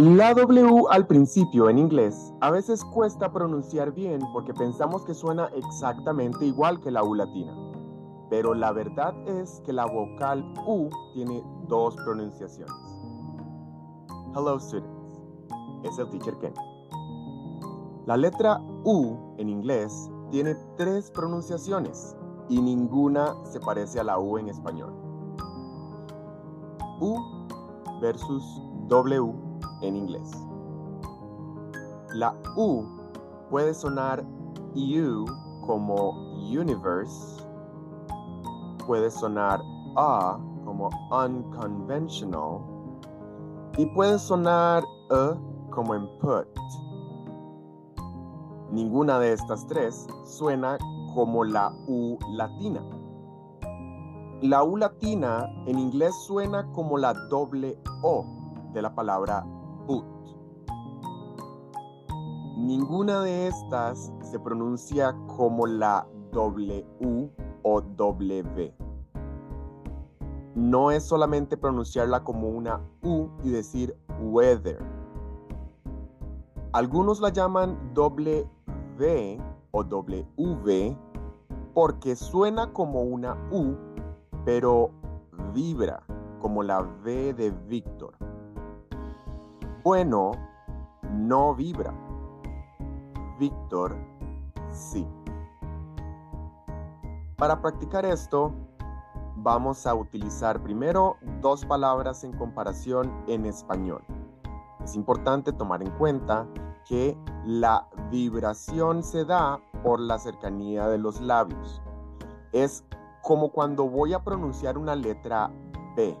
La W al principio en inglés a veces cuesta pronunciar bien porque pensamos que suena exactamente igual que la U latina. Pero la verdad es que la vocal U tiene dos pronunciaciones. Hello students, es el teacher Ken. La letra U en inglés tiene tres pronunciaciones y ninguna se parece a la U en español. U versus W en inglés. La U puede sonar U como universe, puede sonar A como unconventional y puede sonar E como input. Ninguna de estas tres suena como la U latina. La U latina en inglés suena como la doble O de la palabra Ninguna de estas se pronuncia como la W o W. No es solamente pronunciarla como una U y decir weather. Algunos la llaman W o WV porque suena como una U, pero vibra como la V de Víctor. Bueno, no vibra. Víctor, sí. Para practicar esto, vamos a utilizar primero dos palabras en comparación en español. Es importante tomar en cuenta que la vibración se da por la cercanía de los labios. Es como cuando voy a pronunciar una letra B,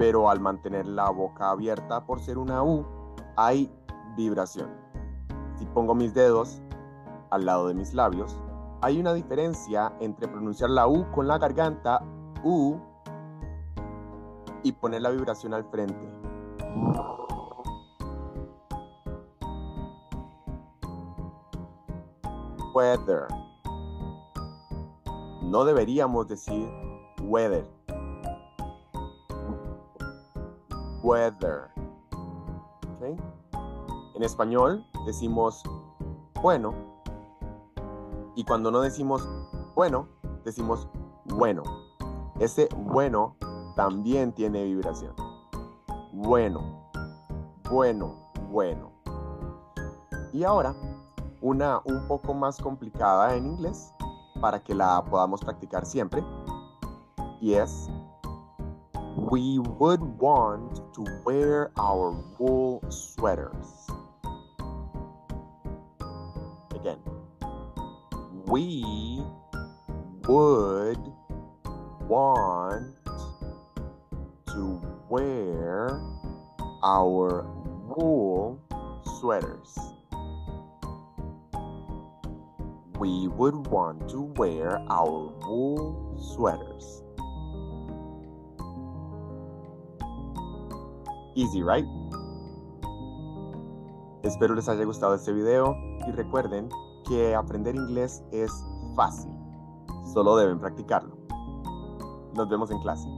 pero al mantener la boca abierta por ser una U, hay vibración. Si pongo mis dedos al lado de mis labios, hay una diferencia entre pronunciar la U con la garganta, U, y poner la vibración al frente. weather. No deberíamos decir weather. Weather. En español decimos bueno. Y cuando no decimos bueno, decimos bueno. Ese bueno también tiene vibración. Bueno, bueno, bueno. Y ahora una un poco más complicada en inglés para que la podamos practicar siempre. Y es, we would want to wear our wool sweaters. Again, we would want to wear our wool sweaters. we would want to wear our wool sweaters. Easy, right? Espero les haya gustado este video y recuerden que aprender inglés es fácil, solo deben practicarlo. Nos vemos en clase.